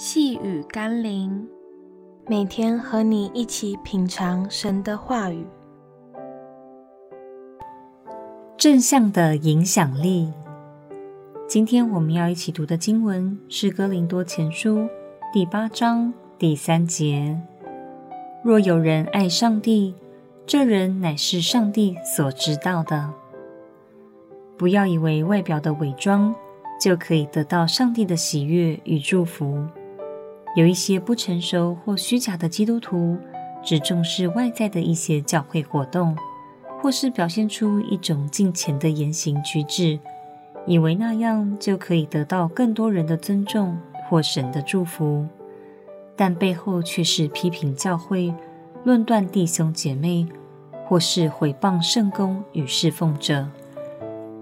细雨甘霖，每天和你一起品尝神的话语。正向的影响力。今天我们要一起读的经文是《哥林多前书》第八章第三节：“若有人爱上帝，这人乃是上帝所知道的。”不要以为外表的伪装就可以得到上帝的喜悦与祝福。有一些不成熟或虚假的基督徒，只重视外在的一些教会活动，或是表现出一种敬虔的言行举止，以为那样就可以得到更多人的尊重或神的祝福，但背后却是批评教会、论断弟兄姐妹，或是毁谤圣工与侍奉者。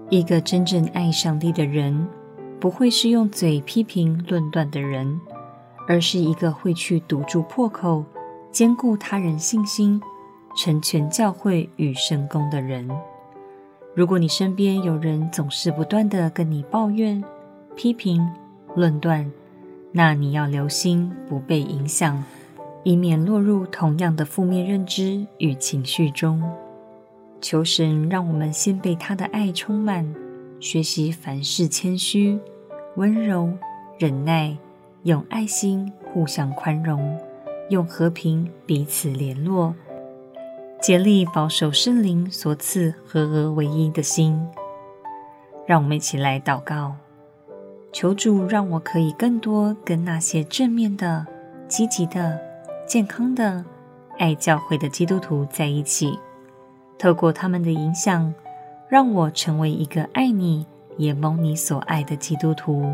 一个真正爱上帝的人，不会是用嘴批评论断的人。而是一个会去堵住破口、兼顾他人信心、成全教会与神工的人。如果你身边有人总是不断地跟你抱怨、批评、论断，那你要留心不被影响，以免落入同样的负面认知与情绪中。求神让我们先被他的爱充满，学习凡事谦虚、温柔、忍耐。用爱心互相宽容，用和平彼此联络，竭力保守圣灵所赐合而为一的心。让我们一起来祷告，求主让我可以更多跟那些正面的、积极的、健康的、爱教会的基督徒在一起，透过他们的影响，让我成为一个爱你也蒙你所爱的基督徒。